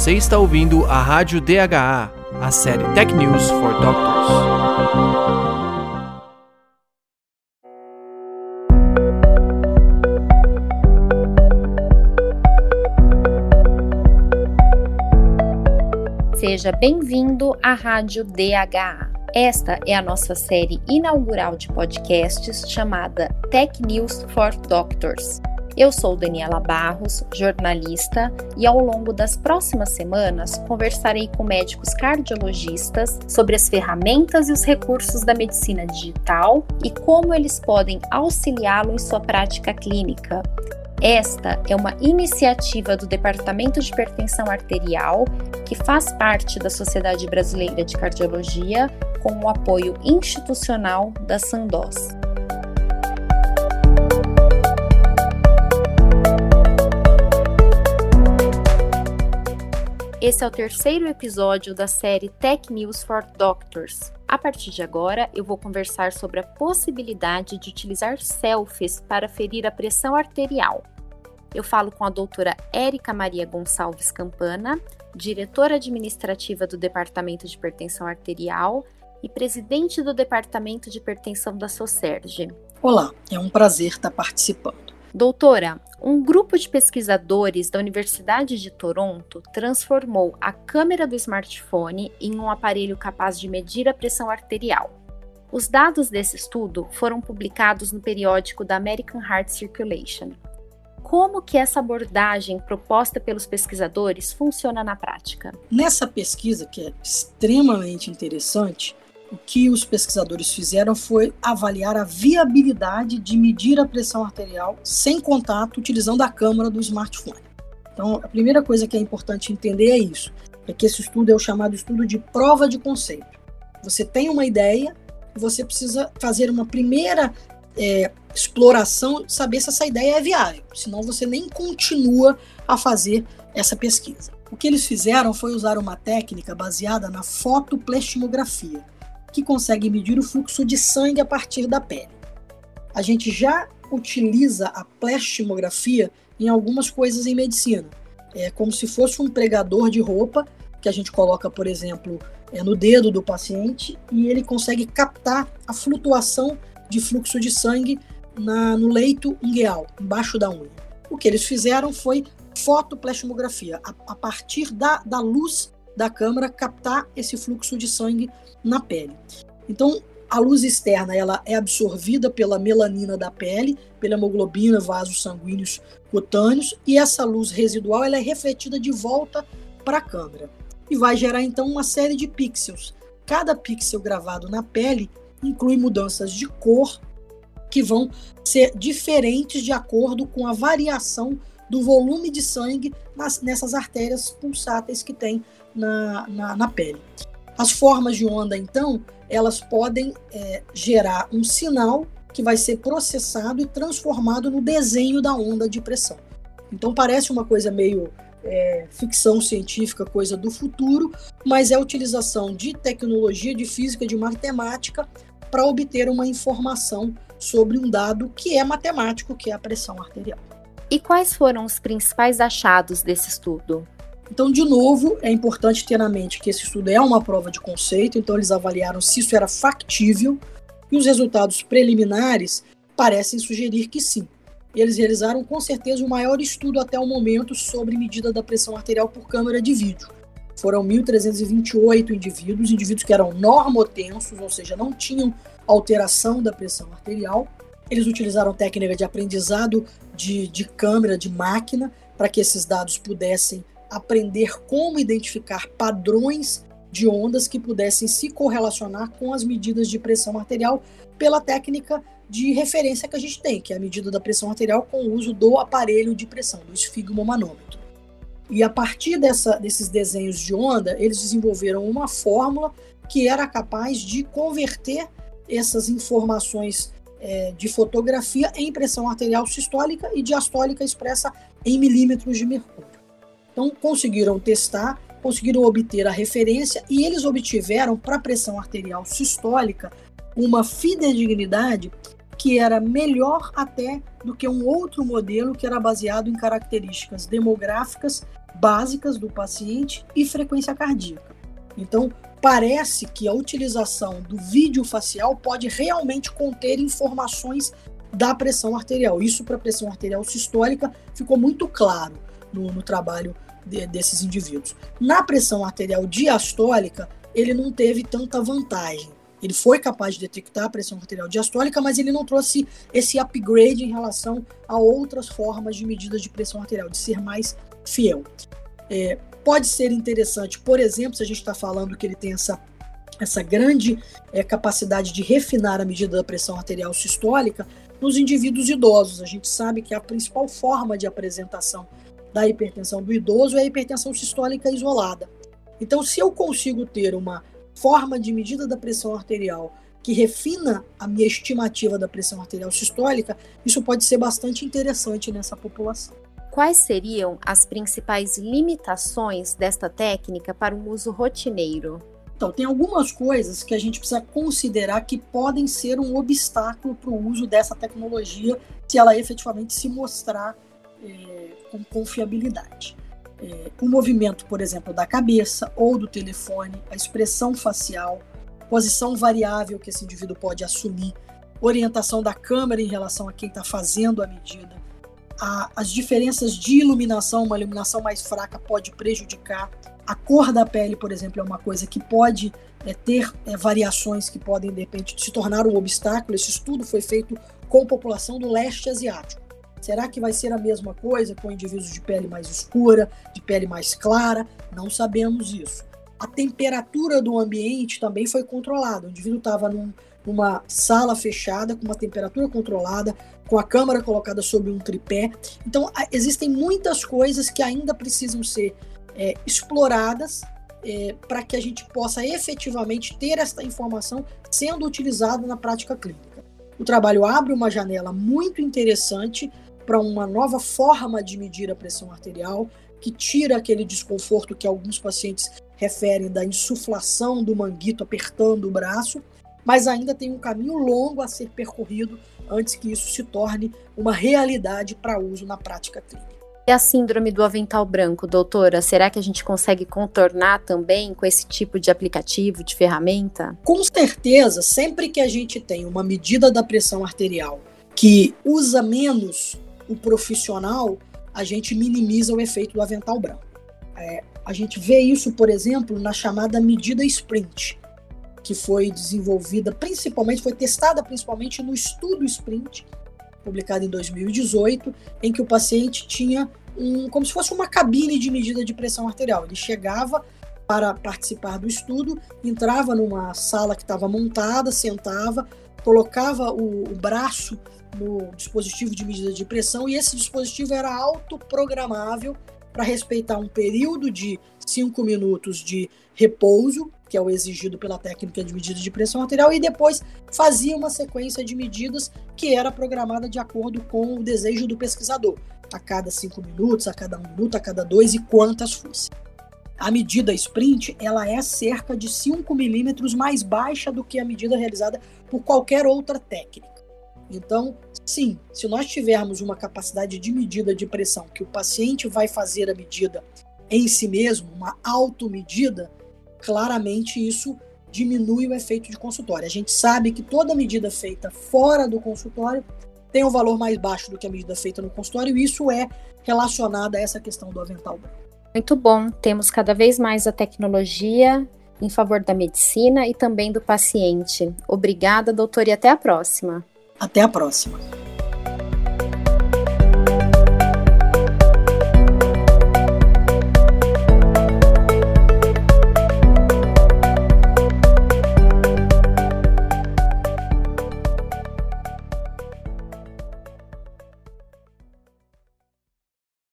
Você está ouvindo a Rádio DHA, a série Tech News for Doctors. Seja bem-vindo à Rádio DHA. Esta é a nossa série inaugural de podcasts chamada Tech News for Doctors. Eu sou Daniela Barros, jornalista, e ao longo das próximas semanas conversarei com médicos cardiologistas sobre as ferramentas e os recursos da medicina digital e como eles podem auxiliá-lo em sua prática clínica. Esta é uma iniciativa do Departamento de Hipertensão Arterial, que faz parte da Sociedade Brasileira de Cardiologia, com o apoio institucional da Sandoz. Esse é o terceiro episódio da série Tech News for Doctors. A partir de agora, eu vou conversar sobre a possibilidade de utilizar selfies para ferir a pressão arterial. Eu falo com a doutora Érica Maria Gonçalves Campana, diretora administrativa do Departamento de Hipertensão Arterial e presidente do Departamento de Hipertensão da SOCERG. Olá, é um prazer estar participando. Doutora, um grupo de pesquisadores da Universidade de Toronto transformou a câmera do smartphone em um aparelho capaz de medir a pressão arterial. Os dados desse estudo foram publicados no periódico da American Heart Circulation. Como que essa abordagem proposta pelos pesquisadores funciona na prática? Nessa pesquisa, que é extremamente interessante, o que os pesquisadores fizeram foi avaliar a viabilidade de medir a pressão arterial sem contato, utilizando a câmera do smartphone. Então, a primeira coisa que é importante entender é isso: é que esse estudo é o chamado estudo de prova de conceito. Você tem uma ideia você precisa fazer uma primeira é, exploração, saber se essa ideia é viável, senão você nem continua a fazer essa pesquisa. O que eles fizeram foi usar uma técnica baseada na fotoplastimografia que consegue medir o fluxo de sangue a partir da pele. A gente já utiliza a plastimografia em algumas coisas em medicina. É como se fosse um pregador de roupa que a gente coloca, por exemplo, é, no dedo do paciente e ele consegue captar a flutuação de fluxo de sangue na, no leito ungueal, embaixo da unha. O que eles fizeram foi fotoplastimografia, a, a partir da, da luz da câmera captar esse fluxo de sangue na pele. Então, a luz externa ela é absorvida pela melanina da pele, pela hemoglobina, vasos sanguíneos cutâneos, e essa luz residual ela é refletida de volta para a câmera e vai gerar então uma série de pixels. Cada pixel gravado na pele inclui mudanças de cor que vão ser diferentes de acordo com a variação do volume de sangue nas, nessas artérias pulsáteis que tem na, na, na pele. As formas de onda, então, elas podem é, gerar um sinal que vai ser processado e transformado no desenho da onda de pressão. Então parece uma coisa meio é, ficção científica, coisa do futuro, mas é a utilização de tecnologia, de física, de matemática para obter uma informação sobre um dado que é matemático, que é a pressão arterial. E quais foram os principais achados desse estudo? Então, de novo, é importante ter na mente que esse estudo é uma prova de conceito, então eles avaliaram se isso era factível, e os resultados preliminares parecem sugerir que sim. Eles realizaram com certeza o maior estudo até o momento sobre medida da pressão arterial por câmera de vídeo. Foram 1.328 indivíduos, indivíduos que eram normotensos, ou seja, não tinham alteração da pressão arterial. Eles utilizaram técnica de aprendizado de, de câmera, de máquina, para que esses dados pudessem aprender como identificar padrões de ondas que pudessem se correlacionar com as medidas de pressão arterial pela técnica de referência que a gente tem, que é a medida da pressão arterial com o uso do aparelho de pressão, do esfigmomanômetro. E a partir dessa, desses desenhos de onda, eles desenvolveram uma fórmula que era capaz de converter essas informações é, de fotografia em pressão arterial sistólica e diastólica expressa em milímetros de mercúrio. Então, conseguiram testar, conseguiram obter a referência e eles obtiveram, para a pressão arterial sistólica, uma fidedignidade que era melhor até do que um outro modelo que era baseado em características demográficas básicas do paciente e frequência cardíaca. Então, parece que a utilização do vídeo facial pode realmente conter informações da pressão arterial. Isso para a pressão arterial sistólica ficou muito claro no, no trabalho de, desses indivíduos. Na pressão arterial diastólica, ele não teve tanta vantagem. Ele foi capaz de detectar a pressão arterial diastólica, mas ele não trouxe esse upgrade em relação a outras formas de medidas de pressão arterial, de ser mais fiel. É, pode ser interessante, por exemplo, se a gente está falando que ele tem essa, essa grande é, capacidade de refinar a medida da pressão arterial sistólica nos indivíduos idosos. A gente sabe que a principal forma de apresentação da hipertensão do idoso é a hipertensão sistólica isolada. Então, se eu consigo ter uma forma de medida da pressão arterial que refina a minha estimativa da pressão arterial sistólica, isso pode ser bastante interessante nessa população. Quais seriam as principais limitações desta técnica para o uso rotineiro? Então, tem algumas coisas que a gente precisa considerar que podem ser um obstáculo para o uso dessa tecnologia se ela efetivamente se mostrar é, com confiabilidade. É, o movimento, por exemplo, da cabeça ou do telefone, a expressão facial, posição variável que esse indivíduo pode assumir, orientação da câmera em relação a quem está fazendo a medida, a, as diferenças de iluminação, uma iluminação mais fraca pode prejudicar. A cor da pele, por exemplo, é uma coisa que pode é, ter é, variações que podem, de repente, se tornar um obstáculo. Esse estudo foi feito com população do leste asiático. Será que vai ser a mesma coisa com indivíduos de pele mais escura, de pele mais clara? Não sabemos isso. A temperatura do ambiente também foi controlada. O indivíduo estava num, numa sala fechada, com uma temperatura controlada, com a câmera colocada sobre um tripé. Então, existem muitas coisas que ainda precisam ser é, exploradas é, para que a gente possa efetivamente ter esta informação sendo utilizada na prática clínica. O trabalho abre uma janela muito interessante para uma nova forma de medir a pressão arterial, que tira aquele desconforto que alguns pacientes referem da insuflação do manguito apertando o braço, mas ainda tem um caminho longo a ser percorrido antes que isso se torne uma realidade para uso na prática clínica. E a síndrome do avental branco, doutora, será que a gente consegue contornar também com esse tipo de aplicativo, de ferramenta? Com certeza, sempre que a gente tem uma medida da pressão arterial que usa menos o profissional, a gente minimiza o efeito do avental branco. É, a gente vê isso, por exemplo, na chamada medida sprint, que foi desenvolvida principalmente, foi testada principalmente no estudo sprint, publicado em 2018, em que o paciente tinha um, como se fosse uma cabine de medida de pressão arterial. Ele chegava para participar do estudo, entrava numa sala que estava montada, sentava, colocava o, o braço no dispositivo de medida de pressão e esse dispositivo era autoprogramável para respeitar um período de 5 minutos de repouso, que é o exigido pela técnica de medida de pressão arterial, e depois fazia uma sequência de medidas que era programada de acordo com o desejo do pesquisador, a cada 5 minutos, a cada 1 um minuto, a cada 2 e quantas fossem. A medida sprint ela é cerca de 5 milímetros mais baixa do que a medida realizada por qualquer outra técnica. Então, sim, se nós tivermos uma capacidade de medida de pressão que o paciente vai fazer a medida em si mesmo, uma automedida, claramente isso diminui o efeito de consultório. A gente sabe que toda medida feita fora do consultório tem um valor mais baixo do que a medida feita no consultório, e isso é relacionado a essa questão do avental branco. Muito bom. Temos cada vez mais a tecnologia em favor da medicina e também do paciente. Obrigada, doutor, e até a próxima. Até a próxima.